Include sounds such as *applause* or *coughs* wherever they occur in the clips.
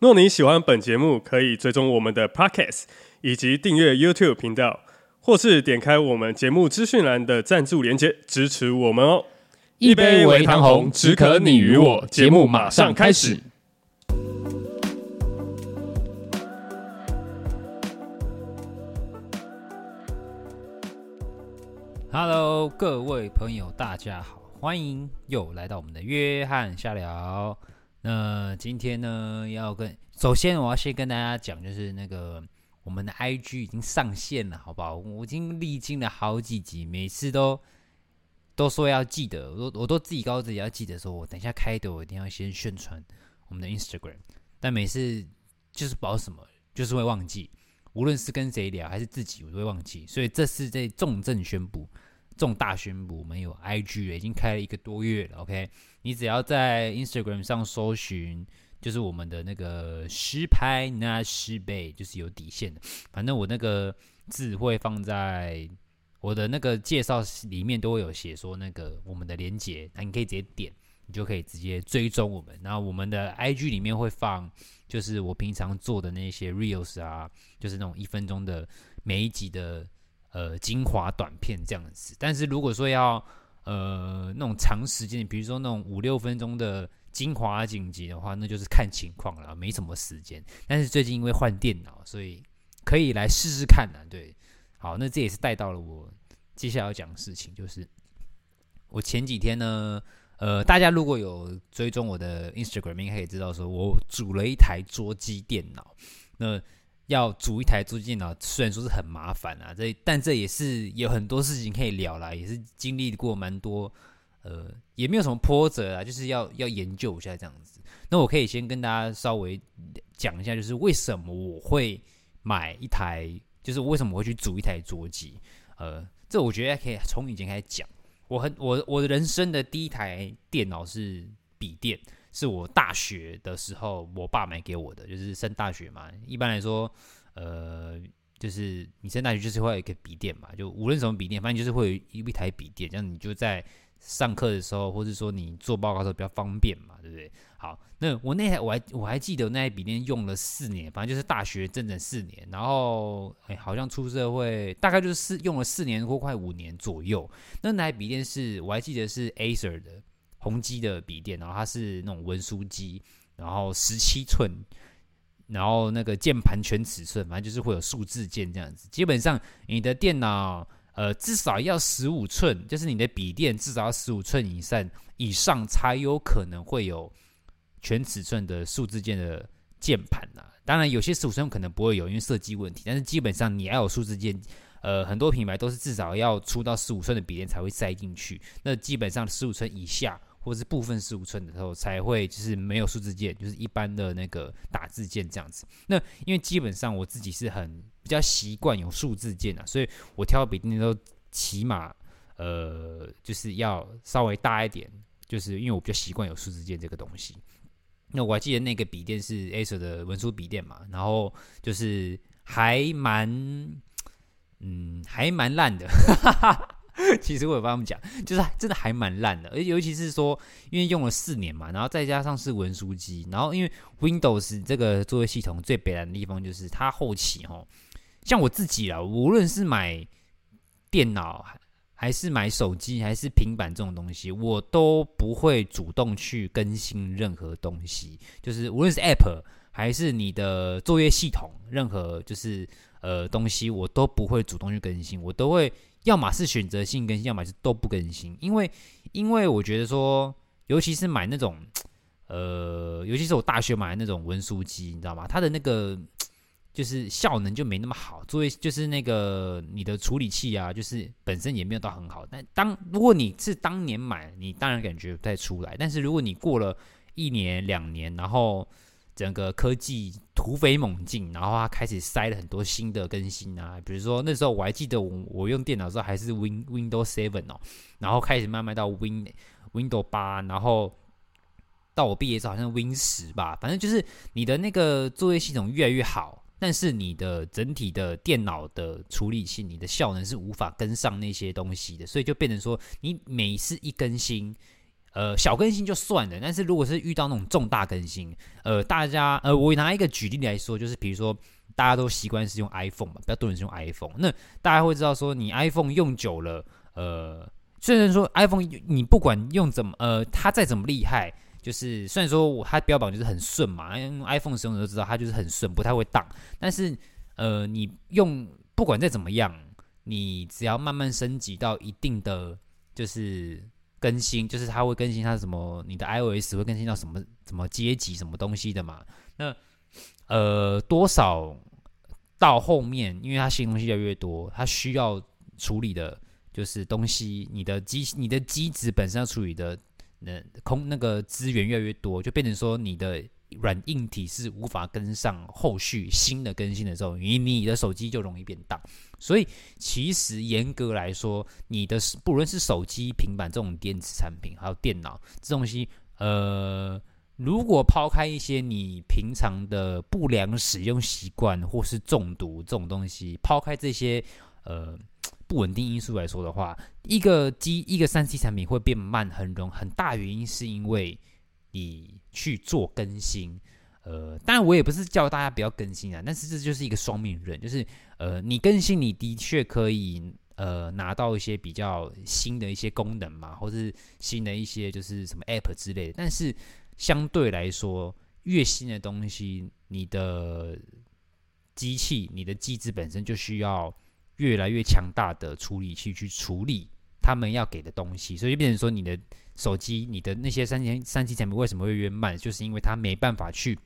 若你喜欢本节目，可以追踪我们的 Podcast，以及订阅 YouTube 频道，或是点开我们节目资讯栏的赞助连接支持我们哦。一杯微糖红，只可你与我。节目马上开始。Hello，各位朋友，大家好，欢迎又来到我们的约翰瞎聊。那今天呢，要跟首先我要先跟大家讲，就是那个我们的 IG 已经上线了，好不好？我已经历经了好几集，每次都都说要记得，我我都自己告诉自己要记得，说我等一下开头我一定要先宣传我们的 Instagram，但每次就是保什么，就是会忘记，无论是跟谁聊还是自己，我都会忘记，所以这次在重症宣布。重大宣布，我们有 IG 了，已经开了一个多月了。OK，你只要在 Instagram 上搜寻，就是我们的那个十排拿十杯，就是有底线的。反正我那个字会放在我的那个介绍里面，都会有写说那个我们的连接，那你可以直接点，你就可以直接追踪我们。然后我们的 IG 里面会放，就是我平常做的那些 Reels 啊，就是那种一分钟的每一集的。呃，精华短片这样子，但是如果说要呃那种长时间，比如说那种五六分钟的精华剪辑的话，那就是看情况了，没什么时间。但是最近因为换电脑，所以可以来试试看呢。对，好，那这也是带到了我接下来要讲的事情，就是我前几天呢，呃，大家如果有追踪我的 Instagram，应该可以知道说我组了一台桌机电脑，那。要组一台桌电脑，虽然说是很麻烦啊，这但这也是有很多事情可以聊啦，也是经历过蛮多，呃，也没有什么波折啊，就是要要研究一下这样子。那我可以先跟大家稍微讲一下，就是为什么我会买一台，就是为什么我会去组一台桌机。呃，这我觉得可以从以前开始讲。我很我我的人生的第一台电脑是笔电。是我大学的时候，我爸买给我的，就是升大学嘛。一般来说，呃，就是你升大学就是会有一个笔电嘛，就无论什么笔电，反正就是会有一台笔电，这样你就在上课的时候，或者说你做报告的时候比较方便嘛，对不对？好，那我那台我还我还记得那台笔电用了四年，反正就是大学整整四年，然后哎，好像出社会大概就是四用了四年或快五年左右。那台笔电是我还记得是 Acer 的。宏基的笔电，然后它是那种文书机，然后十七寸，然后那个键盘全尺寸，反正就是会有数字键这样子。基本上你的电脑，呃，至少要十五寸，就是你的笔电至少要十五寸以上，以上才有可能会有全尺寸的数字键的键盘呐。当然，有些十五寸可能不会有，因为设计问题。但是基本上你要有数字键，呃，很多品牌都是至少要出到十五寸的笔电才会塞进去。那基本上十五寸以下。或是部分十五寸的时候才会，就是没有数字键，就是一般的那个打字键这样子。那因为基本上我自己是很比较习惯有数字键啊，所以我挑笔电都起码呃就是要稍微大一点，就是因为我比较习惯有数字键这个东西。那我还记得那个笔电是 Acer 的文书笔电嘛，然后就是还蛮嗯还蛮烂的。*laughs* *laughs* 其实我有帮他们讲，就是真的还蛮烂的，而尤其是说，因为用了四年嘛，然后再加上是文书机，然后因为 Windows 这个作业系统最北烂的地方就是它后期哦，像我自己啊，无论是买电脑还是买手机还是平板这种东西，我都不会主动去更新任何东西，就是无论是 App 还是你的作业系统，任何就是呃东西，我都不会主动去更新，我都会。要么是选择性更新，要么是都不更新。因为，因为我觉得说，尤其是买那种，呃，尤其是我大学买的那种文书机，你知道吗？它的那个就是效能就没那么好，作为就是那个你的处理器啊，就是本身也没有到很好。但当如果你是当年买，你当然感觉不太出来。但是如果你过了一年两年，然后整个科技突飞猛进，然后它开始塞了很多新的更新啊，比如说那时候我还记得我我用电脑的时候还是 Win Windows Seven 哦，然后开始慢慢到 Win Windows 八，然后到我毕业之后好像 Win 十吧，反正就是你的那个作业系统越来越好，但是你的整体的电脑的处理器，你的效能是无法跟上那些东西的，所以就变成说你每次一更新。呃，小更新就算了，但是如果是遇到那种重大更新，呃，大家呃，我拿一个举例来说，就是比如说大家都习惯是用 iPhone 嘛，比较多人是用 iPhone，那大家会知道说，你 iPhone 用久了，呃，虽然说 iPhone 你不管用怎么，呃，它再怎么厉害，就是虽然说我它标榜就是很顺嘛，用 iPhone 使用者都知道它就是很顺，不太会当，但是呃，你用不管再怎么样，你只要慢慢升级到一定的就是。更新就是它会更新它什么，你的 iOS 会更新到什么什么阶级什么东西的嘛？那呃多少到后面，因为它新东西越来越多，它需要处理的就是东西，你的机你的机子本身要处理的那空那个资源越来越多，就变成说你的。软硬体是无法跟上后续新的更新的时候，你你的手机就容易变大。所以其实严格来说，你的不论是手机、平板这种电子产品，还有电脑这东西，呃，如果抛开一些你平常的不良使用习惯或是中毒这种东西，抛开这些呃不稳定因素来说的话，一个机一个三 C 产品会变慢，很容很大原因是因为你。去做更新，呃，当然我也不是叫大家不要更新啊，但是这就是一个双面刃，就是呃，你更新你的确可以呃拿到一些比较新的一些功能嘛，或是新的一些就是什么 App 之类的，但是相对来说，越新的东西，你的机器、你的机子本身就需要越来越强大的处理器去处理他们要给的东西，所以就变成说你的。手机，你的那些三千三 G 产品为什么会越慢？就是因为它没办法去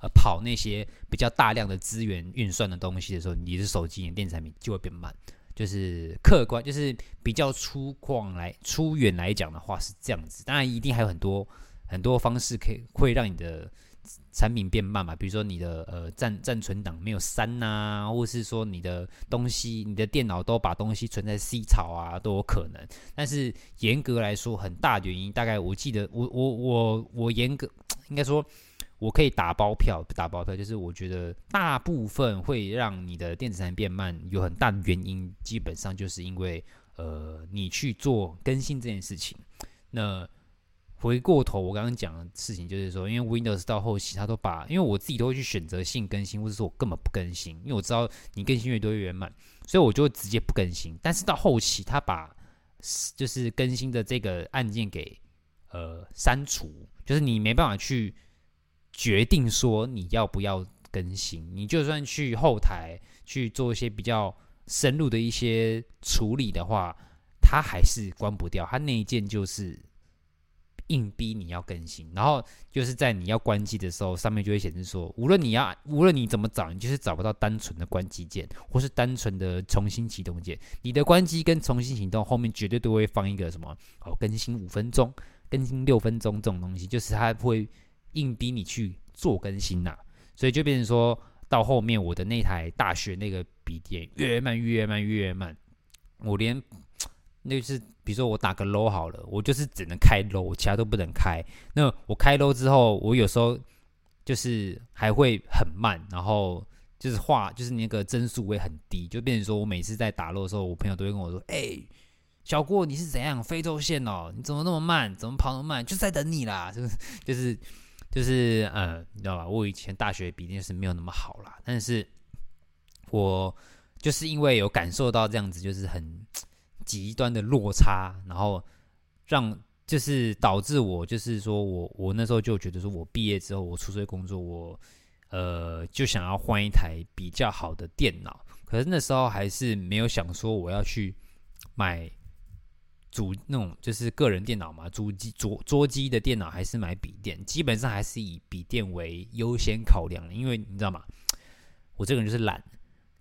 呃跑那些比较大量的资源运算的东西的时候，你的手机、你的电子产品就会变慢。就是客观，就是比较粗犷来粗远来讲的话是这样子。当然，一定还有很多很多方式可以会让你的。产品变慢嘛，比如说你的呃暂暂存档没有删呐、啊，或是说你的东西，你的电脑都把东西存在 C 槽啊，都有可能。但是严格来说，很大原因，大概我记得我我我我严格应该说，我可以打包票，打包票就是我觉得大部分会让你的电子产品变慢，有很大的原因，基本上就是因为呃你去做更新这件事情，那。回过头，我刚刚讲的事情就是说，因为 Windows 到后期，它都把，因为我自己都会去选择性更新，或者说我根本不更新，因为我知道你更新越多越慢，所以我就直接不更新。但是到后期，它把就是更新的这个按键给呃删除，就是你没办法去决定说你要不要更新，你就算去后台去做一些比较深入的一些处理的话，它还是关不掉，它那一键就是。硬逼你要更新，然后就是在你要关机的时候，上面就会显示说，无论你要，无论你怎么找，你就是找不到单纯的关机键，或是单纯的重新启动键。你的关机跟重新启动后面绝对都会放一个什么哦，更新五分钟、更新六分钟这种东西，就是它会硬逼你去做更新呐、所以就变成说到后面，我的那台大学那个笔电越慢越慢越慢，我连。那就是，比如说我打个 low 好了，我就是只能开 low，我其他都不能开。那我开 low 之后，我有时候就是还会很慢，然后就是画，就是那个帧数会很低，就变成说我每次在打 low 的时候，我朋友都会跟我说：“哎、小郭你是怎样非洲线哦？你怎么那么慢？怎么跑那么慢？就在等你啦。”就是就是就是嗯，你知道吧？我以前大学笔电是没有那么好啦，但是我就是因为有感受到这样子，就是很。极端的落差，然后让就是导致我就是说我我那时候就觉得说我毕业之后我出社会工作我呃就想要换一台比较好的电脑，可是那时候还是没有想说我要去买主那种就是个人电脑嘛，主机桌桌机的电脑还是买笔电，基本上还是以笔电为优先考量，因为你知道吗？我这个人就是懒，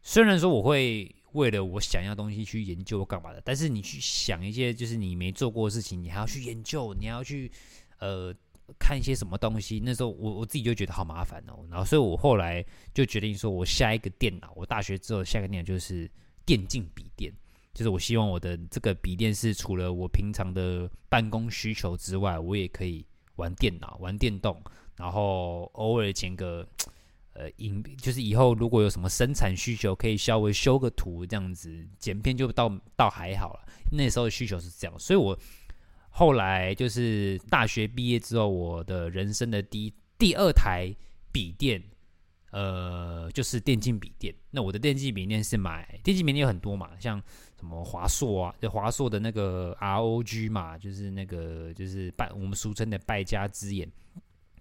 虽然说我会。为了我想要东西去研究干嘛的，但是你去想一些就是你没做过的事情，你还要去研究，你还要去呃看一些什么东西。那时候我我自己就觉得好麻烦哦，然后所以我后来就决定说，我下一个电脑，我大学之后下一个电脑就是电竞笔电，就是我希望我的这个笔电是除了我平常的办公需求之外，我也可以玩电脑、玩电动，然后偶尔剪个。呃，影就是以后如果有什么生产需求，可以稍微修个图这样子，剪片就倒倒还好了。那时候的需求是这样，所以我后来就是大学毕业之后，我的人生的第一第二台笔电，呃，就是电竞笔电。那我的电竞笔电是买电竞笔电有很多嘛，像什么华硕啊，就华硕的那个 ROG 嘛，就是那个就是败我们俗称的败家之眼。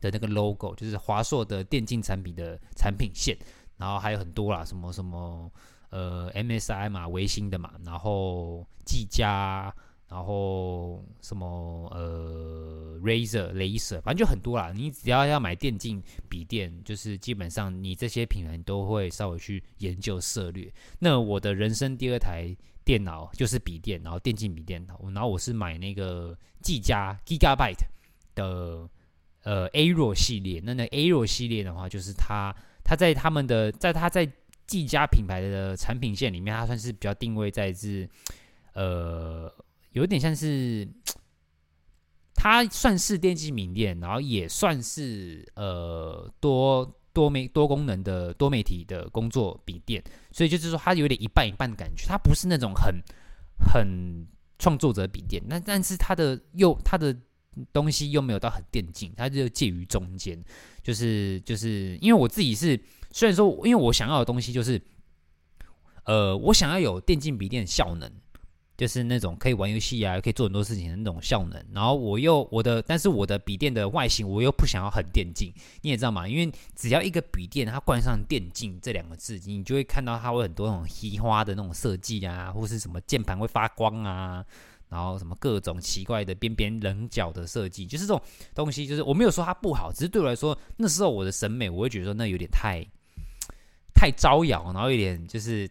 的那个 logo 就是华硕的电竞产品的产品线，然后还有很多啦，什么什么呃 MSI 嘛，微星的嘛，然后技嘉，然后什么呃 Razer、Laser，反正就很多啦。你只要要买电竞笔电，就是基本上你这些品牌都会稍微去研究涉略。那我的人生第二台电脑就是笔电，然后电竞笔电，然后我是买那个技嘉 Gigabyte 的。呃，Aero 系列，那那 Aero 系列的话，就是它，它在他们的，在它在技嘉品牌的产品线里面，它算是比较定位在是，呃，有点像是，它算是电竞笔电，然后也算是呃多多媒多功能的多媒体的工作笔电，所以就是说它有点一半一半的感觉，它不是那种很很创作者笔电，那但是它的又它的。东西又没有到很电竞，它就介于中间，就是就是因为我自己是虽然说，因为我想要的东西就是，呃，我想要有电竞笔电效能，就是那种可以玩游戏啊，可以做很多事情的那种效能。然后我又我的，但是我的笔电的外形我又不想要很电竞，你也知道嘛，因为只要一个笔电它冠上“电竞”这两个字，你就会看到它会很多那种嘻花的那种设计啊，或是什么键盘会发光啊。然后什么各种奇怪的边边棱角的设计，就是这种东西，就是我没有说它不好，只是对我来说，那时候我的审美，我会觉得说那有点太 *tsk* 太招摇，然后有点就是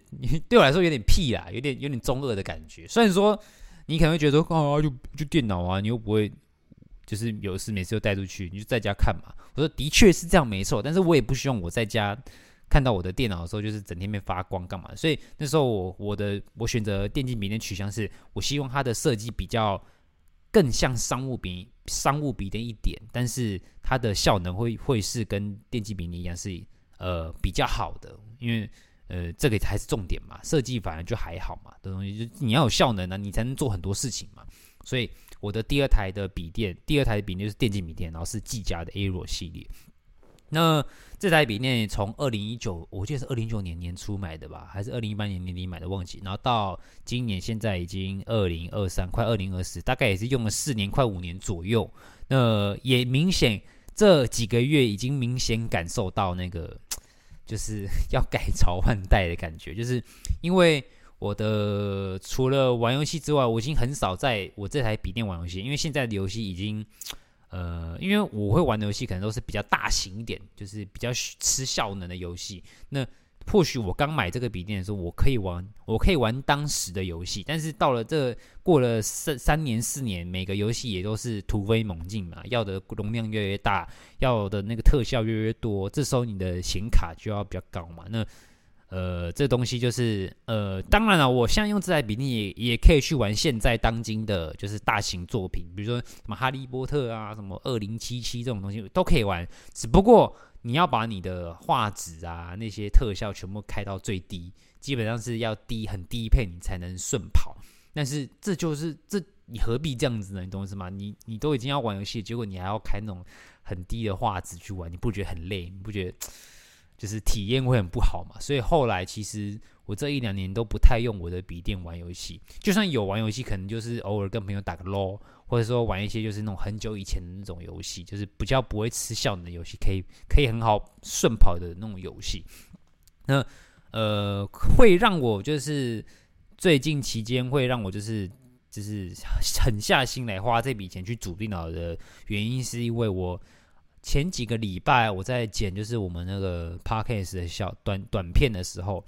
对我来说有点屁啦，有点有点中二的感觉。虽然说你可能会觉得说啊，就就电脑啊，你又不会就是有事没事就带出去，你就在家看嘛。我说的确是这样没错，但是我也不希望我在家。看到我的电脑的时候，就是整天被发光干嘛？所以那时候我我的我选择电竞笔电取向是，我希望它的设计比较更像商务笔商务笔电一点，但是它的效能会会是跟电竞笔电一样是呃比较好的，因为呃这个才是重点嘛，设计反而就还好嘛的东西，就你要有效能呢、你才能做很多事情嘛。所以我的第二台的笔电，第二台的笔电就是电竞笔电，然后是技嘉的 Aero 系列。那这台笔电从二零一九，我记得是二零一九年年初买的吧，还是二零一八年年底买的，忘记。然后到今年现在已经二零二三，快二零二四，大概也是用了四年，快五年左右。那也明显这几个月已经明显感受到那个 *tsk* 就是要改朝换代的感觉，就是因为我的除了玩游戏之外，我已经很少在我这台笔电玩游戏，因为现在的游戏已经。呃，因为我会玩的游戏可能都是比较大型一点，就是比较吃效能的游戏。那或许我刚买这个笔电的时候，我可以玩，我可以玩当时的游戏。但是到了这过了三三年四年，每个游戏也都是突飞猛进嘛，要的容量越来越大，要的那个特效越来越多，这时候你的显卡就要比较高嘛。那呃，这东西就是呃，当然了，我现在用这台比例也也可以去玩现在当今的，就是大型作品，比如说什么《哈利波特》啊，什么《二零七七》这种东西都可以玩。只不过你要把你的画质啊那些特效全部开到最低，基本上是要低很低配你才能顺跑。*laughs* 但是这就是这你何必这样子呢？你懂我意思吗？你你都已经要玩游戏，结果你还要开那种很低的画质去玩，你不觉得很累？你不觉得？就是体验会很不好嘛，所以后来其实我这一两年都不太用我的笔电玩游戏，就算有玩游戏，可能就是偶尔跟朋友打个 LO，或者说玩一些就是那种很久以前的那种游戏，就是比较不会吃效能的游戏，可以可以很好顺跑的那种游戏。那呃，会让我就是最近期间会让我就是就是狠下心来花这笔钱去组电脑的原因，是因为我。前几个礼拜我在剪，就是我们那个 podcast 的小短短片的时候，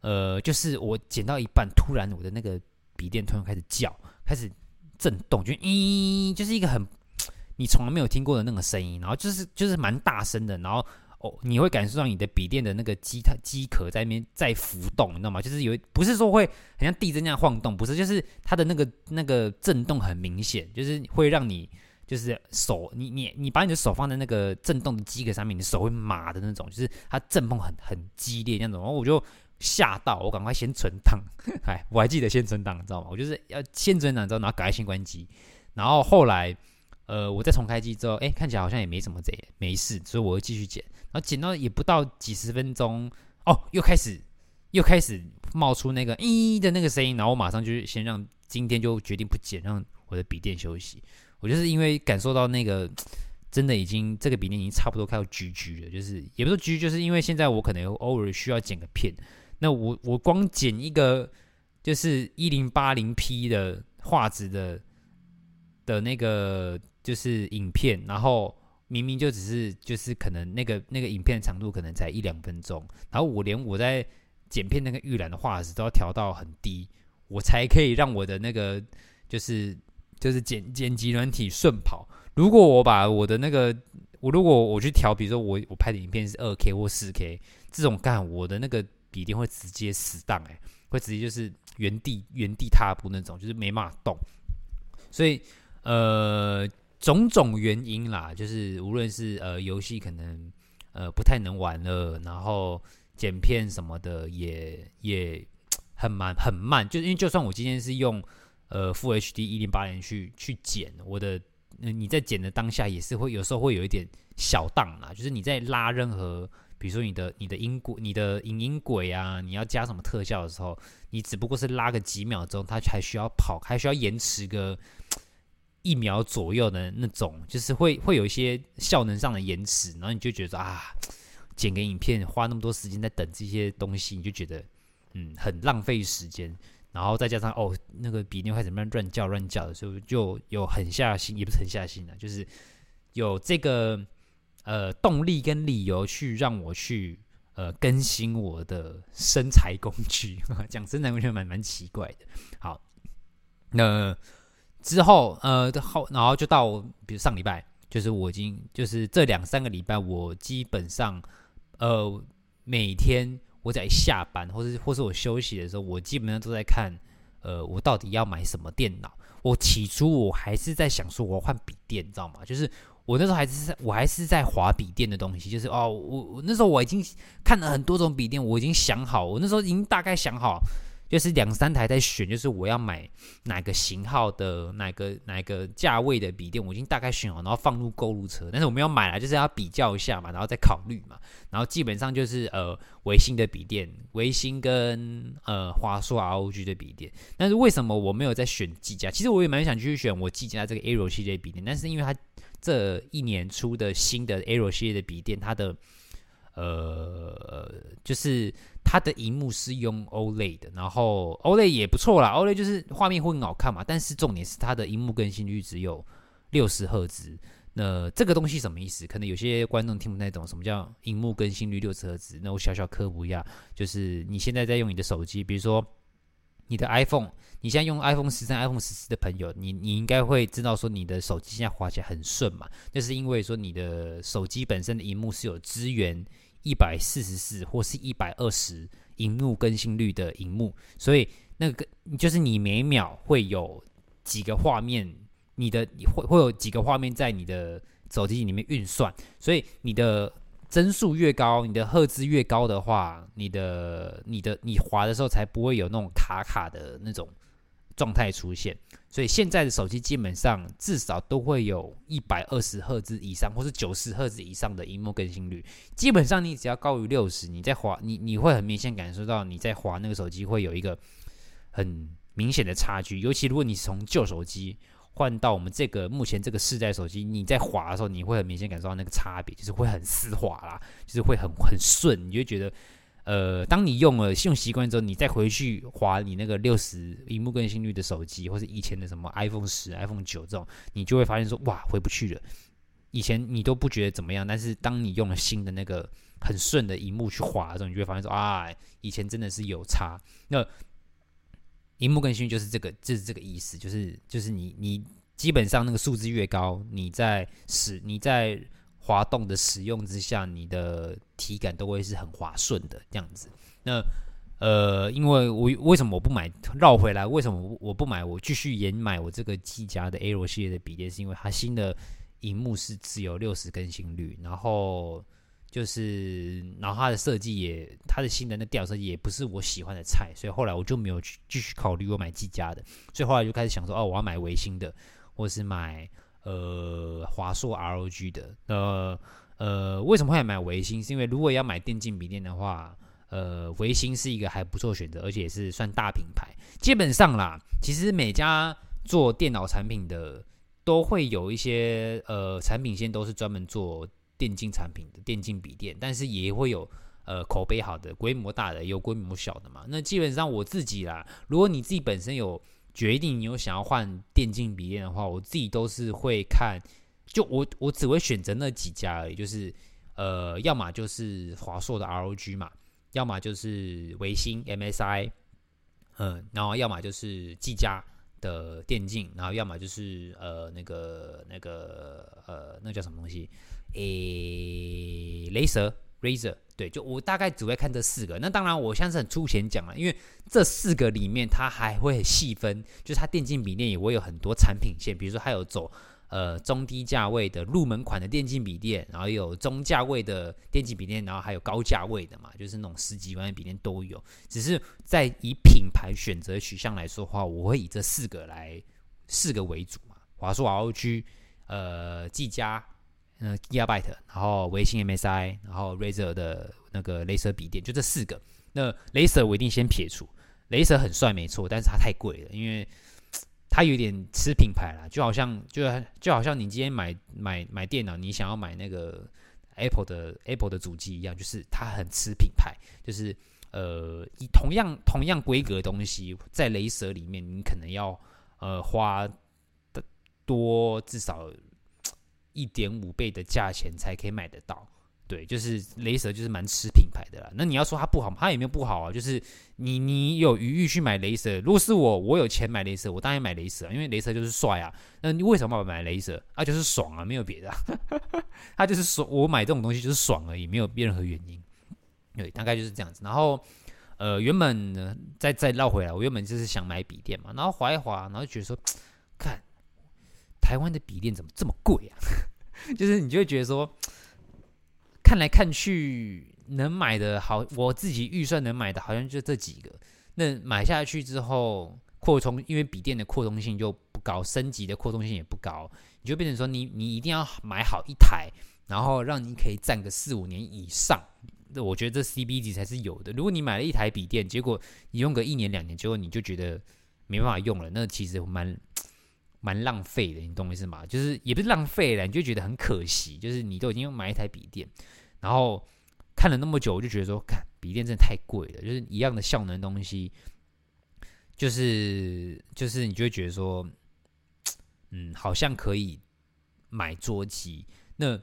呃，就是我剪到一半，突然我的那个笔电突然开始叫，开始震动，就咦，就是一个很，*tsk* 你从来没有听过的那个声音，然后就是就是蛮大声的，然后哦，你会感受到你的笔电的那个机它机壳在那边在浮动，你知道吗？就是有不是说会很像地震那样晃动，不是，就是它的那个那个震动很明显，就是会让你就是手你你你把你的手放在那个震动的机壳上面，你手会麻的那种，就是它震动很很激烈那种，然后我就。吓到我，赶快先存档。哎，我还记得先存档，你知道吗？我就是要先存档之后，然后赶快先关机。然后后来，呃，我再重开机之后，哎，看起来好像也没什么贼，没事，所以我会继续剪。然后剪到也不到几十分钟，哦，又开始 *laughs* 又开始冒出那个咦的那个声音。然后我马上就先让今天就决定不剪，让我的笔电休息。我就是因为感受到那个 *tsk* 真的已经这个比例已经差不多快要 GG 了，就是也不是 GG，就是因为现在我可能偶尔需要剪个片。那我我光剪一个就是一零八零 P 的画质的的那个就是影片，然后明明就只是就是可能那个那个影片长度可能才一两分钟，然后我连我在剪片那个预览的画质都要调到很低，我才可以让我的那个就是就是剪剪辑软体顺跑。如果我把我的那个我如果我去调，比如说我我拍的影片是二 K 或四 K 这种干我的那个。笔电会直接死当哎，会直接就是原地原地踏步那种，就是没办法动。所以呃，种种原因啦，就是无论是呃游戏可能呃不太能玩了，然后剪片什么的也也很慢很慢。就因为就算我今天是用呃 Full HD 一零八零去去剪，我的、你在剪的当下也是会有时候会有一点小当啦，就是你在拉任何。比如说你的你的音轨、你的影音轨啊，你要加什么特效的时候，你只不过是拉个几秒钟，它还需要跑，还需要延迟个一秒左右的那种，就是会会有一些效能上的延迟，然后你就觉得啊，剪个影片花那么多时间在等这些东西，你就觉得嗯很浪费时间，然后再加上哦那个比妞开始慢慢乱叫乱叫的时候，就有狠下心，也不是狠下心了，就是有这个。呃，动力跟理由去让我去呃更新我的身材工具，*laughs* 讲真的，我觉得蛮蛮奇怪的。好，那之后呃后然后就到比如上礼拜，就是我已经就是这两三个礼拜，我基本上呃每天我在下班或是或是我休息的时候，我基本上都在看呃我到底要买什么电脑。我起初我还是在想说我要换笔电，你知道吗？就是。我那时候还是在，我还是在划笔电的东西，就是哦，我我那时候我已经看了很多种笔电，我已经想好，我那时候已经大概想好，就是两三台在选，就是我要买哪个型号的，哪个哪个价位的笔电，我已经大概选好，然后放入购物车。但是我们要买来，就是要比较一下嘛，然后再考虑嘛。然后基本上就是呃，微星的笔电，微星跟呃华硕 ROG 的笔电。但是为什么我没有在选技嘉？其实我也蛮想去选我技嘉这个 Aero 系列笔电，但是因为它。这一年出的新的 Aero 系列的笔电，它的呃，就是它的荧幕是用 OLED 的，然后 OLED 也不错啦，OLED 就是画面会很好看嘛。但是重点是它的荧幕更新率只有六十赫兹。那这个东西什么意思？可能有些观众听不太懂，什么叫荧幕更新率六十赫兹？那我小小科普一下，就是你现在在用你的手机，比如说。你的 iPhone，你现在用 iPhone 十三、iPhone 十四的朋友，你你应该会知道说你的手机现在滑起来很顺嘛？那是因为说你的手机本身的荧幕是有支援一百四十四或是一百二十荧幕更新率的荧幕，所以那个就是你每秒会有几个画面，你的会会有几个画面在你的手机里面运算，所以你的。帧数越高，你的赫兹越高的话，你的、你的、你滑的时候才不会有那种卡卡的那种状态出现。所以现在的手机基本上至少都会有一百二十赫兹以上，或是九十赫兹以上的荧幕更新率。基本上你只要高于六十，你在滑，你你会很明显感受到你在滑那个手机会有一个很明显的差距。尤其如果你从旧手机。换到我们这个目前这个世代手机，你在滑的时候，你会很明显感受到那个差别，就是会很丝滑啦，就是会很很顺，你就觉得，呃，当你用了用习惯之后，你再回去滑你那个六十萤幕更新率的手机，或是以前的什么 iPhone 十、iPhone 九这种，你就会发现说，哇，回不去了。以前你都不觉得怎么样，但是当你用了新的那个很顺的荧幕去滑的时候，你就会发现说，啊，以前真的是有差。那荧幕更新就是这个，就是这个意思，就是就是你你基本上那个数字越高，你在使你在滑动的使用之下，你的体感都会是很滑顺的这样子。那呃，因为我为什么我不买绕回来？为什么我不买？我继续延买我这个技嘉的 Aero 系列的笔电，是因为它新的荧幕是只有六十更新率，然后就是然后它的设计也，它的新的那电脑设计也不是我喜欢的菜，所以后来我就没有去继续考虑我买技嘉的，所以后来就开始想说，哦，我要买微星的，或是买呃华硕 ROG 的。呃呃，为什么会买维新？是因为如果要买电竞笔电的话。呃，维新是一个还不错选择，而且也是算大品牌。基本上啦，其实每家做电脑产品的都会有一些呃产品线都是专门做电竞产品的电竞笔电，但是也会有呃口碑好的、规模大的，有规模小的嘛。那基本上我自己啦，如果你自己本身有决定你有想要换电竞笔电的话，我自己都是会看，就我我只会选择那几家而已，就是呃，要么就是华硕的 ROG 嘛。要么就是微星 MSI，嗯，然后要么就是技嘉的电竞，然后要么就是呃那个那个呃那叫什么东西？诶，雷蛇 Razer，对，就我大概只会看这四个。那当然，我现在是很粗浅讲了，因为这四个里面它还会细分，就是它电竞笔电也会有很多产品线，比如说它有走。呃，中低价位的入门款的电竞笔电，然后有中价位的电竞笔电，然后还有高价位的嘛，就是那种十几万的笔电都有。只是在以品牌选择取向来说的话，我会以这四个来四个为主嘛。华硕 ROG，呃，技嘉，呃，Gigabyte，然后微星 MSI，然后 Razer 的那个雷蛇笔电，就这四个。那雷蛇我一定先撇除，雷蛇很帅没错，但是它太贵了，因为。它有点吃品牌啦，就好像就就好像你今天买买买电脑，你想要买那个 Apple 的 Apple 的主机一样，就是它很吃品牌，就是呃以同样同样规格的东西，在雷蛇里面，你可能要呃花的多至少一点五倍的价钱才可以买得到。对，就是雷蛇，就是蛮吃品牌的啦。那你要说它不好，它也没有不好啊。就是你你有余裕去买雷蛇，如果是我，我有钱买雷蛇，我当然买雷蛇，因为雷蛇就是帅啊。那你为什么要买雷蛇？啊，就是爽啊，没有别的啊。*laughs* 它就是爽，我买这种东西就是爽而已，没有任何原因。对，大概就是这样子。然后呃，原本呢，再再绕回来，我原本就是想买笔电嘛，然后滑一滑，然后觉得说，*tsk* 看台湾的笔电怎么这么贵啊？*laughs* 就是你就会觉得说。看来看去能买的好，我自己预算能买的好像就这几个。那买下去之后，扩充，因为笔电的扩充性就不高，升级的扩充性也不高，你就变成说你你一定要买好一台，然后让你可以战个四五年以上。那我觉得这 C B 级才是有的。如果你买了一台笔电，结果你用个一年两年，结果你就觉得没办法用了，那其实蛮蛮浪费的。你懂我意思吗？就是也不是浪费了，你就觉得很可惜。就是你都已经买一台笔电。然后看了那么久，我就觉得说，看笔电真的太贵了，就是一样的效能东西，就是就是你就会觉得说，*tsk* 嗯，好像可以买桌机。那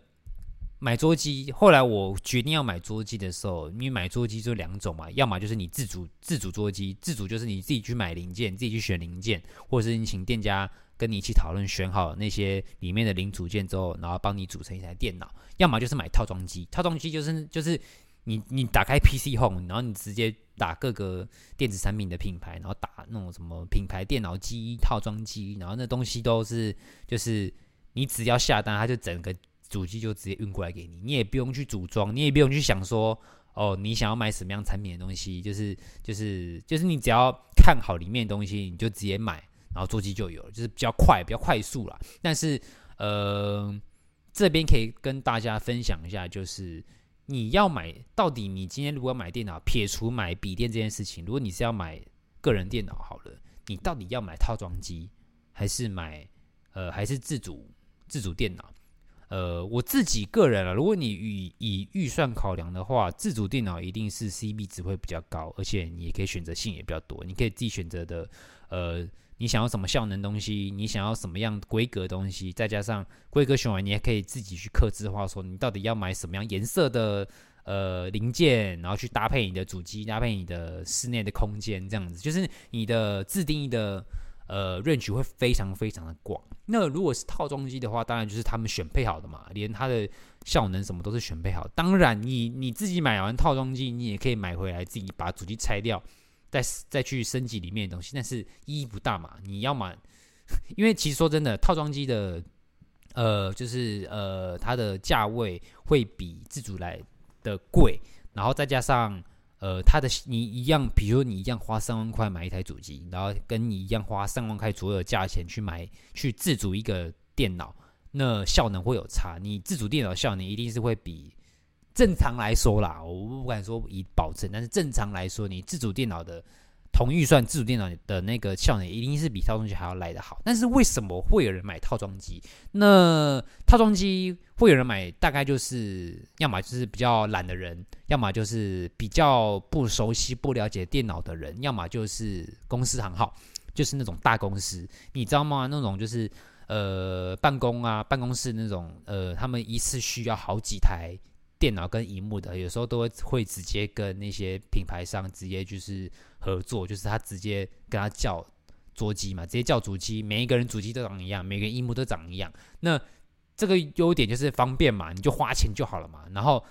买桌机，后来我决定要买桌机的时候，因为买桌机就两种嘛，要么就是你自主自主桌机，自主就是你自己去买零件，自己去选零件，或者是你请店家。跟你一起讨论，选好那些里面的零组件之后，然后帮你组成一台电脑。要么就是买套装机，套装机就是就是你你打开 PC Home，然后你直接打各个电子产品的品牌，然后打那种什么品牌电脑机套装机，然后那东西都是就是你只要下单，它就整个主机就直接运过来给你，你也不用去组装，你也不用去想说哦，你想要买什么样产品的东西，就是就是就是你只要看好里面的东西，你就直接买。然后座机就有了，就是比较快、比较快速啦。但是，呃，这边可以跟大家分享一下，就是你要买，到底你今天如果要买电脑，撇除买笔电这件事情，如果你是要买个人电脑好了，你到底要买套装机，还是买呃，还是自主自主电脑？呃，我自己个人啊，如果你以以预算考量的话，自主电脑一定是 C B 值会比较高，而且你也可以选择性也比较多，你可以自己选择的，呃。你想要什么效能东西？你想要什么样规格东西？再加上规格选完，你还可以自己去客制化，说你到底要买什么样颜色的呃零件，然后去搭配你的主机，搭配你的室内的空间，这样子就是你的自定义的呃，range 会非常非常的广。那如果是套装机的话，当然就是他们选配好的嘛，连它的效能什么都是选配好。当然，你你自己买完套装机，你也可以买回来自己把主机拆掉，再再去升级里面的东西，但是意义不大嘛。你要买，*laughs* 因为其实说真的，套装机的呃，就是呃，它的价位会比自主来的贵，然后再加上。呃，它的你一样，比如说你一样花三万块买一台主机，然后跟你一样花三万块左右的价钱去买去自主一个电脑，那效能会有差。你自主电脑效能一定是会比正常来说啦，我不敢说以保证，但是正常来说，你自主电脑的。同预算自主电脑的那个效能一定是比套装机还要来得好，但是为什么会有人买套装机？那套装机会有人买，大概就是要么就是比较懒的人，要么就是比较不熟悉、不了解电脑的人，要么就是公司行号，就是那种大公司，你知道吗？那种就是呃办公啊，办公室那种呃，他们一次需要好几台。电脑跟荧幕的，有时候都会会直接跟那些品牌商直接就是合作，就是他直接跟他叫桌机嘛，直接叫主机，每一个人主机都长一样，每个荧幕都长一样。那这个优点就是方便嘛，你就花钱就好了嘛。然后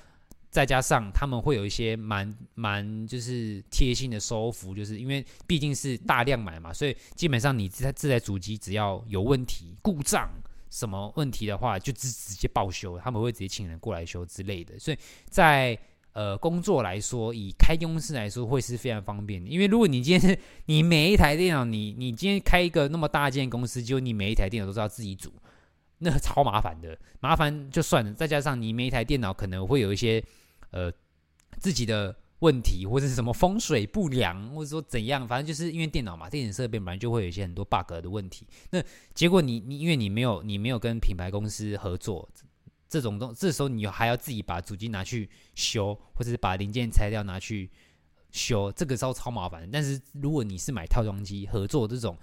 再加上他们会有一些蛮蛮就是贴心的收服，就是因为毕竟是大量买嘛，所以基本上你这这台主机只要有问题故障。什么问题的话，就直直接报修，他们会直接请人过来修之类的。所以在呃工作来说，以开公司来说，会是非常方便的。因为如果你今天你每一台电脑，你你今天开一个那么大间公司，就你每一台电脑都是要自己组，那超麻烦的。麻烦就算了，再加上你每一台电脑可能会有一些呃自己的。问题或者是什么风水不良，或者说怎样，反正就是因为电脑嘛，电子设备本来就会有一些很多 bug 的问题。那结果你你因为你没有你没有跟品牌公司合作，这种东这时候你还要自己把主机拿去修，或者是把零件拆掉拿去修，这个时候超麻烦。但是如果你是买套装机合作这种，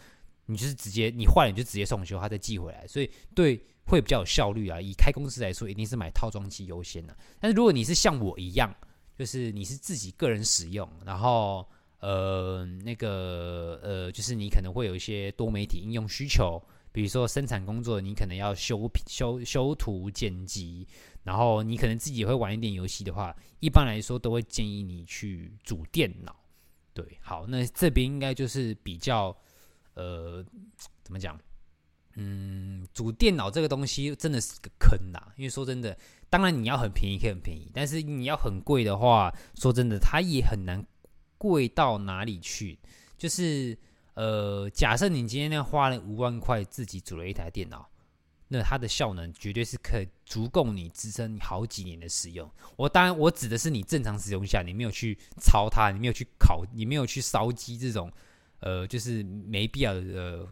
你就是直接你坏了你就直接送修，他再寄回来，所以对会比较有效率啊。以开公司来说，一定是买套装机优先的。但是如果你是像我一样，就是你是自己个人使用，然后呃那个呃，就是你可能会有一些多媒体应用需求，比如说生产工作，你可能要修修修图剪辑，然后你可能自己也会玩一点游戏的话，一般来说都会建议你去组电脑。对，好，那这边应该就是比较呃怎么讲？嗯，组电脑这个东西真的是个坑呐，因为说真的。当然你要很便宜可以很便宜，但是你要很贵的话，说真的，它也很难贵到哪里去。就是呃，假设你今天要花了五万块自己组了一台电脑，那它的效能绝对是可以足够你支撑好几年的使用。我当然我指的是你正常使用下，你没有去操它，你没有去烤，你没有去烧机这种，呃，就是没必要的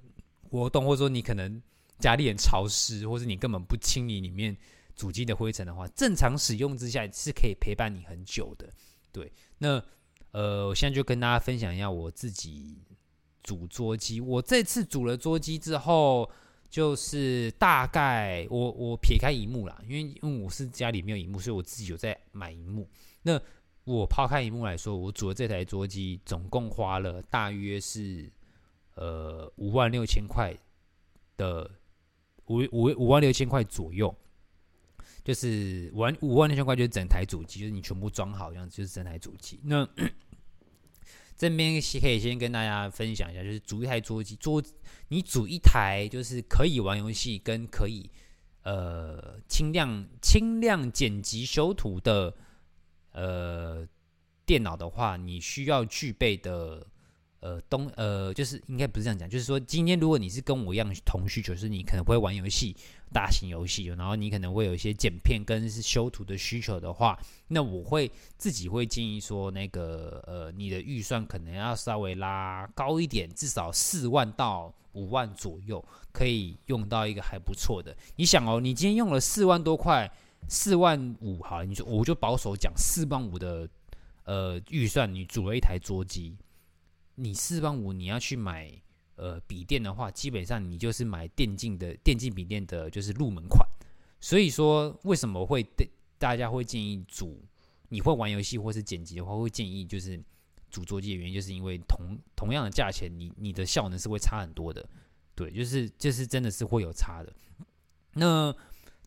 活动，或者说你可能家里很潮湿，或者你根本不清理里面。主机的灰尘的话，正常使用之下是可以陪伴你很久的。对，那呃，我现在就跟大家分享一下我自己组桌机。我这次组了桌机之后，就是大概我我撇开荧幕啦，因为因为我是家里没有荧幕，所以我自己有在买荧幕。那我抛开荧幕来说，我组的这台桌机，总共花了大约是呃五万六千块的五五五万六千块左右。就是五万五万六千块，就是整台主机，就是你全部装好这样子，就是整台主机。那 *coughs* 这边可以先跟大家分享一下，就是组一台桌机，桌你组一台就是可以玩游戏跟可以呃轻量轻量剪辑修图的呃电脑的话，你需要具备的。呃，东呃，就是应该不是这样讲，就是说，今天如果你是跟我一样同需求，是你可能会玩游戏，大型游戏，然后你可能会有一些剪片跟修图的需求的话，那我会自己会建议说，那个呃，你的预算可能要稍微拉高一点，至少四万到五万左右，可以用到一个还不错的。你想哦，你今天用了四万多块，四万五好，你就我就保守讲四万五的呃预算，你组了一台桌机。你四万五，你要去买呃笔电的话，基本上你就是买电竞的电竞笔电的，就是入门款。所以说，为什么会大家会建议组？你会玩游戏或是剪辑的话，会建议就是组桌机的原因，就是因为同同样的价钱，你你的效能是会差很多的。对，就是就是真的是会有差的。那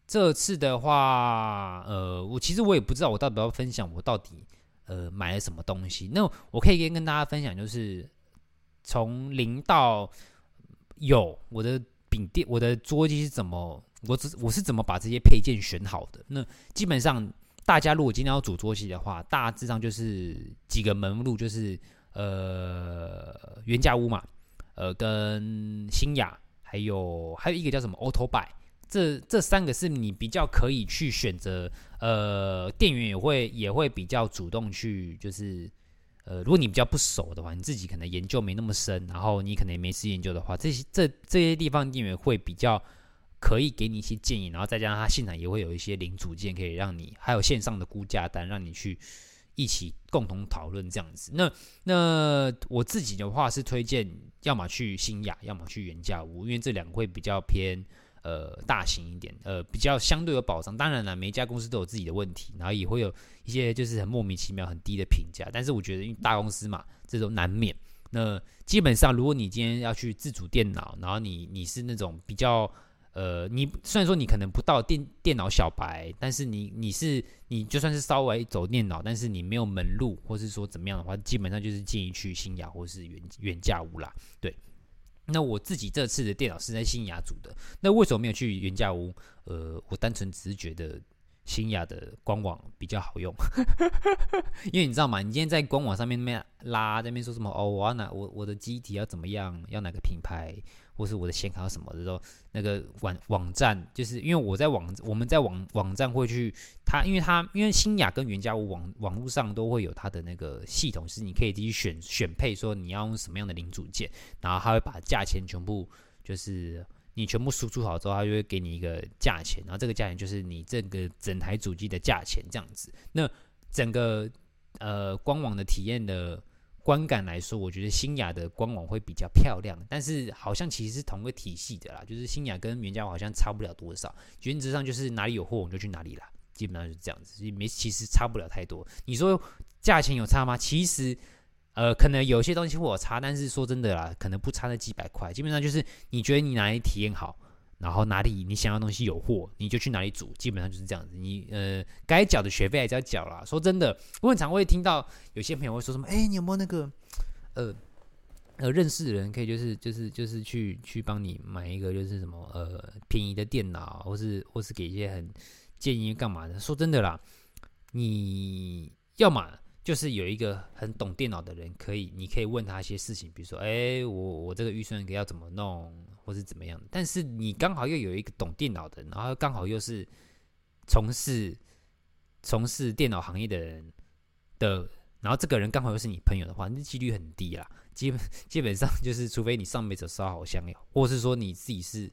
这次的话，呃，我其实我也不知道我到底要分享我到底呃买了什么东西。那我可以跟跟大家分享，就是从零到有我的饼店，我的桌机是怎么，我只我是怎么把这些配件选好的。那基本上大家如果今天要组桌机的话，大致上就是几个门路，就是呃原价屋嘛，呃跟新雅，还有还有一个叫什么 AutoBuy。这这三个是你比较可以去选择，呃，店员也会也会比较主动去，就是，呃，如果你比较不熟的话，你自己可能研究没那么深，然后你可能也没时间研究的话，这些这这些地方店员会比较可以给你一些建议，然后再加上他现场也会有一些零组件可以让你，还有线上的估价单让你去一起共同讨论这样子。那那我自己的话是推荐，要么去新雅，要么去原价屋，因为这两个会比较偏。呃，大型一点，呃，比较相对有保障。当然了，每一家公司都有自己的问题，然后也会有一些就是很莫名其妙、很低的评价。但是我觉得，因为大公司嘛，这种难免。那基本上，如果你今天要去自主电脑，然后你你是那种比较呃，你虽然说你可能不到电电脑小白，但是你你是你就算是稍微走电脑，但是你没有门路，或是说怎么样的话，基本上就是建议去新雅或是原原价屋啦，对。那我自己这次的电脑是在新雅组的，那为什么没有去原价屋？呃，我单纯只是觉得新雅的官网比较好用，*laughs* 因为你知道吗？你今天在官网上面那边拉，那边说什么？哦，我要哪？我我的机体要怎么样？要哪个品牌？或是我的显卡什么的时候，那个网网站，就是因为我在网，我们在网网站会去，它因为它因为新雅跟原价屋网网络上都会有它的那个系统，是你可以自己选选配，说你要用什么样的零组件，然后它会把价钱全部就是你全部输出好之后，它就会给你一个价钱，然后这个价钱就是你这个整台主机的价钱这样子。那整个呃官网的体验的。观感来说，我觉得新雅的官网会比较漂亮，但是好像其实是同个体系的啦，就是新雅跟原价好像差不了多少，原则上就是哪里有货我们就去哪里啦，基本上就是这样子，没其实差不了太多。你说价钱有差吗？其实呃可能有些东西会有差，但是说真的啦，可能不差那几百块，基本上就是你觉得你哪里体验好。然后哪里你想要东西有货，你就去哪里组，基本上就是这样子。你呃该缴的学费还是要缴啦。说真的，我很常会听到有些朋友会说什么，哎，你有没有那个呃呃认识的人可以就是就是就是去去帮你买一个就是什么呃便宜的电脑，或是或是给一些很建议干嘛的？说真的啦，你要么。就是有一个很懂电脑的人，可以，你可以问他一些事情，比如说，哎，我我这个预算要怎么弄，或是怎么样。但是你刚好又有一个懂电脑的，然后刚好又是从事从事电脑行业的人的，然后这个人刚好又是你朋友的话，那几率很低啦。基本 *laughs* 基本上就是，除非你上辈子烧好香，或是说你自己是。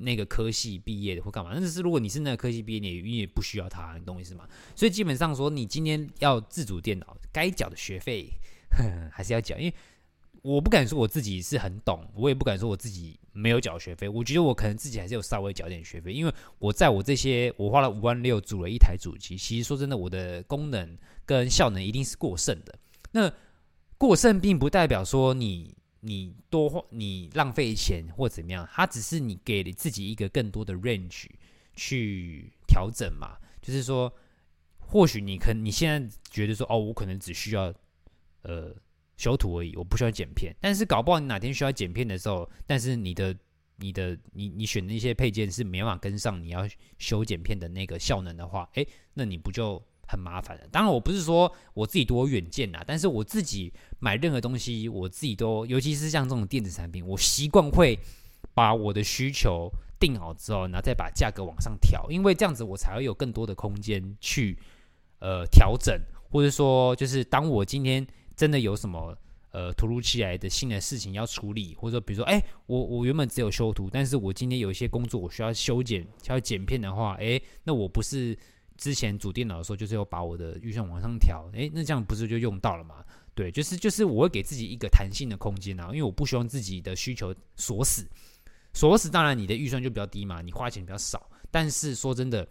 那个科系毕业的或干嘛？但是如果你是那个科系毕业，你也不需要他，你懂我意思吗？所以基本上说，你今天要自主电脑，该缴的学费 *laughs* 还是要缴。因为我不敢说我自己是很懂，我也不敢说我自己没有缴学费。我觉得我可能自己还是有稍微缴点学费，因为我在我这些我花了五万六组了一台主机，其实说真的，我的功能跟效能一定是过剩的。那过剩并不代表说你。你多花，你浪费钱或怎么样，它只是你给了自己一个更多的 range 去调整嘛。就是说，或许你可你现在觉得说，哦，我可能只需要呃修图而已，我不需要剪片。但是搞不好你哪天需要剪片的时候，但是你的你的你你选的一些配件是没办法跟上你要修剪片的那个效能的话，诶，那你不就？很麻烦了，当然我不是说我自己多远见呐，但是我自己买任何东西，我自己都，尤其是像这种电子产品，我习惯会把我的需求定好之后，然后再把价格往上调，因为这样子我才会有更多的空间去呃调整，或者说就是当我今天真的有什么呃突如其来的新的事情要处理，或者说比如说哎，我我原本只有修图，但是我今天有一些工作我需要修剪，需要剪片的话，哎，那我不是。之前组电脑的时候，就是要把我的预算往上调，诶，那这样不是就用到了吗？对，就是就是我会给自己一个弹性的空间啊，因为我不希望自己的需求锁死，锁死当然你的预算就比较低嘛，你花钱比较少。但是说真的，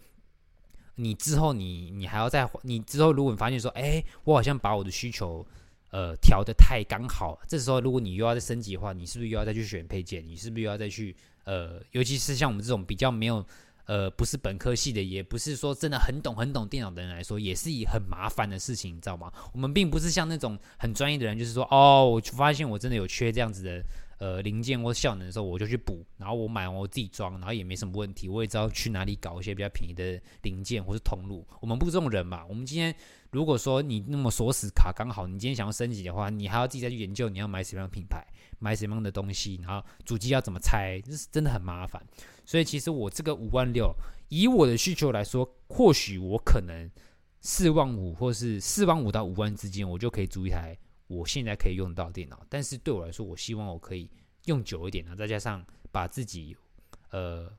你之后你你还要再，你之后如果你发现说，诶，我好像把我的需求呃调得太刚好。这时候如果你又要再升级的话，你是不是又要再去选配件？你是不是又要再去呃，尤其是像我们这种比较没有。呃，不是本科系的，也不是说真的很懂很懂电脑的人来说，也是一很麻烦的事情，你知道吗？我们并不是像那种很专业的人，就是说，哦，我发现我真的有缺这样子的呃零件或效能的时候，我就去补，然后我买完我自己装，然后也没什么问题，我也知道去哪里搞一些比较便宜的零件或是通路。我们不是这种人嘛。我们今天如果说你那么锁死卡刚好，你今天想要升级的话，你还要自己再去研究你要买什么样的品牌，买什么样的东西，然后主机要怎么拆，这是真的很麻烦。所以其实我这个五万六，以我的需求来说，或许我可能四万五，或是四万五到五万之间，我就可以租一台我现在可以用到电脑。但是对我来说，我希望我可以用久一点，然后再加上把自己呃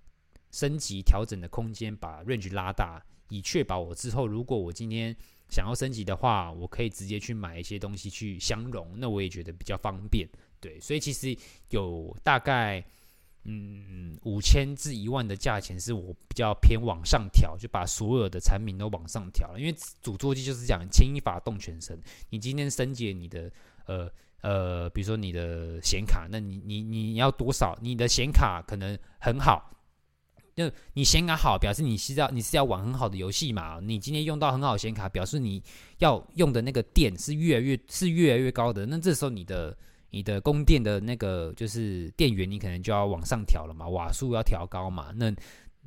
升级调整的空间把 range 拉大，以确保我之后如果我今天想要升级的话，我可以直接去买一些东西去相容，那我也觉得比较方便。对，所以其实有大概。嗯，五千至一万的价钱是我比较偏往上调，就把所有的产品都往上调了。因为主座机就是讲牵一发动全身。你今天升级你的呃呃，比如说你的显卡，那你你你要多少？你的显卡可能很好，就你显卡好，表示你是要你是要玩很好的游戏嘛。你今天用到很好显卡，表示你要用的那个电是越来越是越来越高的。那这时候你的。你的供电的那个就是电源，你可能就要往上调了嘛，瓦数要调高嘛。那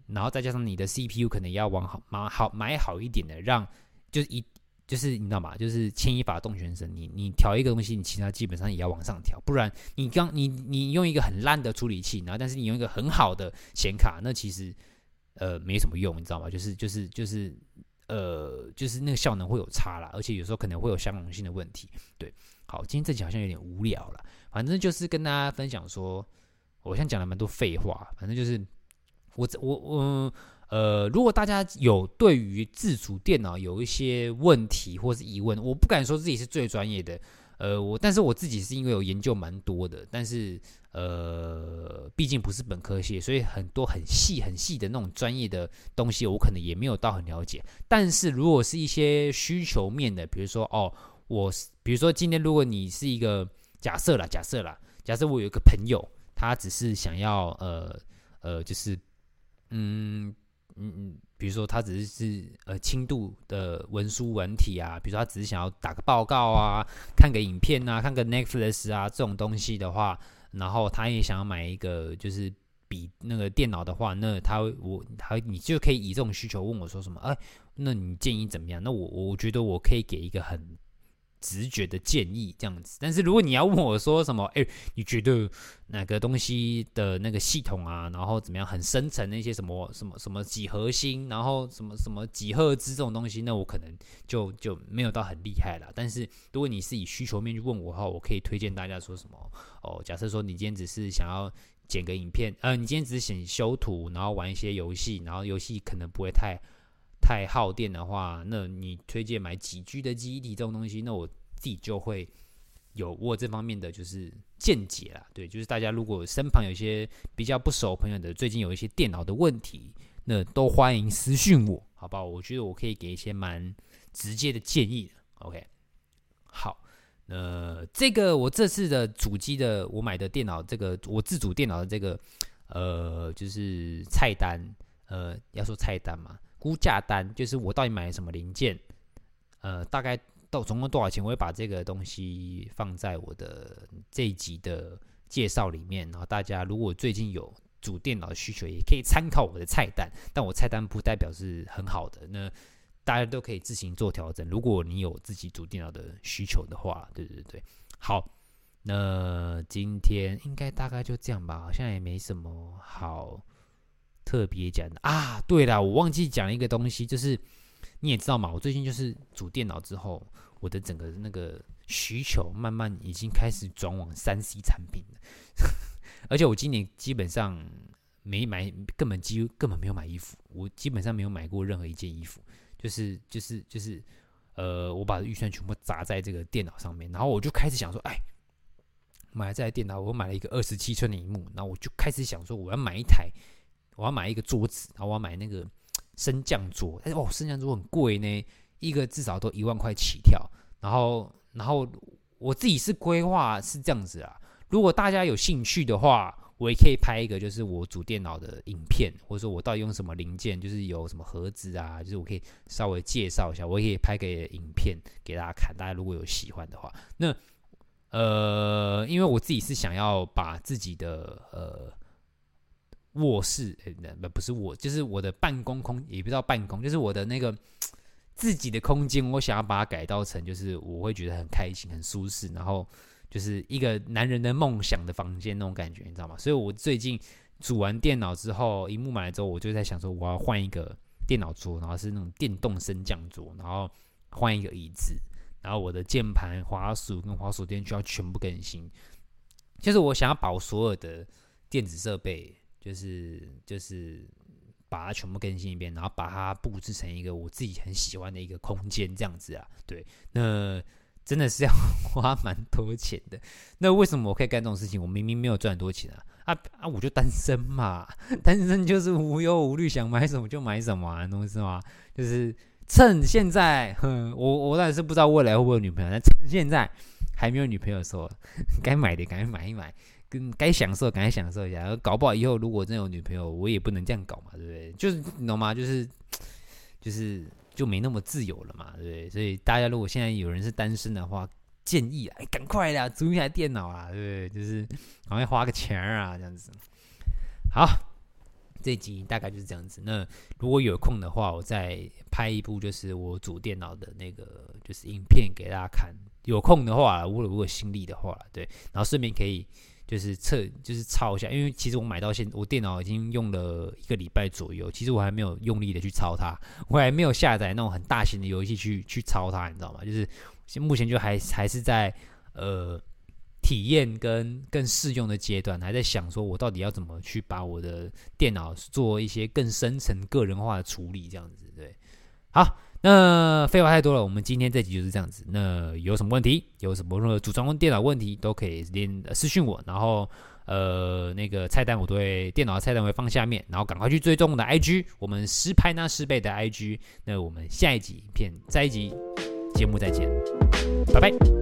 然后再加上你的 CPU 可能要往好买好买好一点的，让就是一就是你知道吗？就是牵一发动全身。你你调一个东西，你其他基本上也要往上调，不然你刚你你用一个很烂的处理器，然后但是你用一个很好的显卡，那其实呃没什么用，你知道吗？就是就是就是呃就是那个效能会有差啦，而且有时候可能会有相容性的问题，对。好，今天这集好像有点无聊了，反正就是跟大家分享说，我现在讲了蛮多废话，反正就是我我我呃，如果大家有对于自主电脑有一些问题或是疑问，我不敢说自己是最专业的，呃，我但是我自己是因为有研究蛮多的，但是呃，毕竟不是本科系，所以很多很细很细的那种专业的东西，我可能也没有到很了解。但是如果是一些需求面的，比如说哦。我比如说今天，如果你是一个假设啦，假设啦，假设我有一个朋友，他只是想要呃呃，就是嗯嗯嗯，比如说他只是是呃轻度的文书文体啊，比如说他只是想要打个报告啊，看个影片啊，看个 Netflix 啊这种东西的话，然后他也想要买一个就是比那个电脑的话，那他我他你就可以以这种需求问我说什么？哎，那你建议怎么样？那我我觉得我可以给一个很。直觉的建议这样子，但是如果你要问我说什么，*laughs* 哎、你觉得哪个东西的那个系统啊，然后怎么样，很深层那些什么什么什么几核心，然后什么什么几赫兹这种东西，那我可能就就没有到很厉害了。但是如果你是以需求面去问我的话，我可以推荐大家说什么哦。假设说你今天只是想要剪个影片，呃，你今天只是想修图，然后玩一些游戏，然后游戏可能不会太。太耗电的话，那你推荐买几 G 的记忆体这种东西，那我自己就会有我这方面的就是见解啦。对，就是大家如果身旁有一些比较不熟朋友的，最近有一些电脑的问题，那都欢迎私讯我，好不好？我觉得我可以给一些蛮直接的建议。OK，好，那这个我这次的主机的我买的电脑，这个我自主电脑的这个呃，就是菜单，呃，要说菜单嘛。估价单就是我到底买了什么零件，呃，大概到总共多少钱？我会把这个东西放在我的这一集的介绍里面。然后大家如果最近有主电脑的需求，也可以参考我的菜单。但我菜单不代表是很好的，那大家都可以自行做调整。如果你有自己主电脑的需求的话，对对对，好，那今天应该大概就这样吧，好像也没什么好。特别讲的啊，对了，我忘记讲一个东西，就是你也知道嘛，我最近就是组电脑之后，我的整个那个需求慢慢已经开始转往三 C 产品了，*laughs* 而且我今年基本上没买，根本几乎根本没有买衣服，我基本上没有买过任何一件衣服，就是就是就是呃，我把预算全部砸在这个电脑上面，然后我就开始想说，哎，买了这台电脑，我买了一个二十七寸的荧幕，然后我就开始想说，我要买一台。我要买一个桌子，然后我要买那个 *tsk* 升降桌。但是哦，升降桌很贵呢，一个至少都一万块起跳。然后，然后我自己是规划是这样子啊。如果大家有兴趣的话，我也可以拍一个，就是我组电脑的影片，或者说我到底用什么零件，就是有什么盒子啊，就是我可以稍微介绍一下，我也可以拍个影片给大家看。大家如果有喜欢的话，那呃，因为我自己是想要把自己的呃卧室，不不是我，就是我的办公空，也不知道办公，就是我的那个自己的空间，我想要把它改造成，就是我会觉得很开心、很舒适，然后。就是一个男人的梦想的房间那种感觉，你知道吗？所以我最近组完电脑之后，萤幕买了之后，我就在想说，我要换一个电脑桌，然后是那种电动升降桌，然后换一个椅子，然后我的键盘、滑鼠跟滑鼠垫就要全部更新。就是我想要把我所有的电子设备，就是就是把它全部更新一遍，然后把它布置成一个我自己很喜欢的一个空间，这样子啊。对，那。真的是要 *laughs* 花蛮多钱的。那为什么我可以干这种事情？我明明没有赚多钱啊！啊啊！我就单身嘛，单身就是无忧无虑，想买什么就买什么啊，懂意思吗？就是趁现在，哼，我我当然是不知道未来会不会有女朋友，但趁现在还没有女朋友的时候，*laughs* 该买的赶快买一买，跟该享受赶快享受一下。搞不好以后如果真有女朋友，我也不能这样搞嘛，对不对？就是你懂吗？就是就是。就没那么自由了嘛，对不对？所以大家如果现在有人是单身的话，建议啊，赶快啦，租一台电脑啊，对不对？就是赶快花个钱啊，这样子。好，这集大概就是这样子。那如果有空的话，我再拍一部就是我主电脑的那个就是影片给大家看。有空的话，如果如果心力的话，对，然后顺便可以。就是测，就是抄一下，因为其实我买到现，我电脑已经用了一个礼拜左右，其实我还没有用力的去抄它，我还没有下载那种很大型的游戏去去抄它，你知道吗？就是目前就还还是在呃体验跟更试用的阶段，还在想说我到底要怎么去把我的电脑做一些更深层个人化的处理，这样子，对，好。那废话太多了，我们今天这集就是这样子。那有什么问题，有什么任何组装电脑问题，都可以连私信我。然后，呃，那个菜单我都会，电脑的菜单会放下面。然后赶快去追踪我的 IG，我们实拍那十倍的 IG。那我们下一集影片，下一集节目再见，拜拜。